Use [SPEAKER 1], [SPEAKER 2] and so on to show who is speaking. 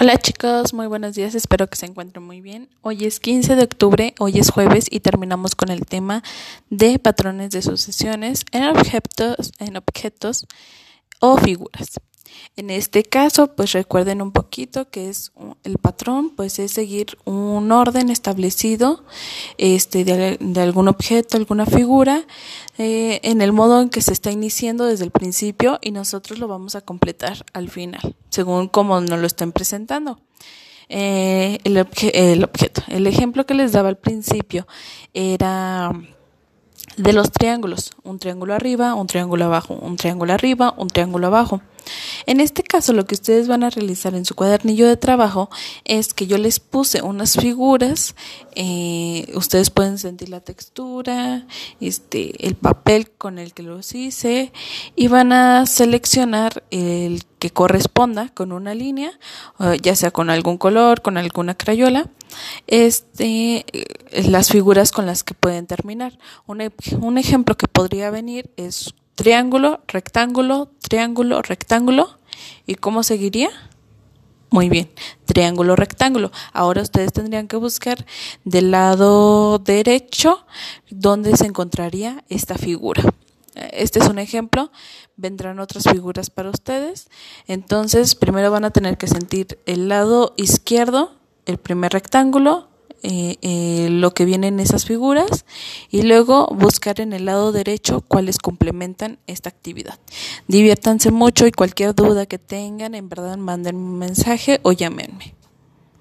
[SPEAKER 1] Hola chicos, muy buenos días, espero que se encuentren muy bien. Hoy es 15 de octubre, hoy es jueves y terminamos con el tema de patrones de sucesiones en objetos, en objetos o figuras. En este caso, pues recuerden un poquito que es el patrón, pues es seguir un orden establecido este, de, algún objeto, alguna figura, eh, en el modo en que se está iniciando desde el principio y nosotros lo vamos a completar al final, según como nos lo estén presentando. Eh, el, el objeto, el ejemplo que les daba al principio era de los triángulos, un triángulo arriba, un triángulo abajo, un triángulo arriba, un triángulo abajo. En este caso, lo que ustedes van a realizar en su cuadernillo de trabajo es que yo les puse unas figuras, eh, ustedes pueden sentir la textura, este, el papel con el que los hice y van a seleccionar el que corresponda con una línea, ya sea con algún color, con alguna crayola, este, eh, las figuras con las que pueden terminar. Un, un ejemplo que podría venir es triángulo, rectángulo, triángulo, rectángulo. ¿Y cómo seguiría? Muy bien, triángulo, rectángulo. Ahora ustedes tendrían que buscar del lado derecho dónde se encontraría esta figura. Este es un ejemplo, vendrán otras figuras para ustedes. Entonces, primero van a tener que sentir el lado izquierdo, el primer rectángulo, eh, eh, lo que viene en esas figuras y luego buscar en el lado derecho cuáles complementan esta actividad. Diviértanse mucho y cualquier duda que tengan, en verdad manden un mensaje o llámenme.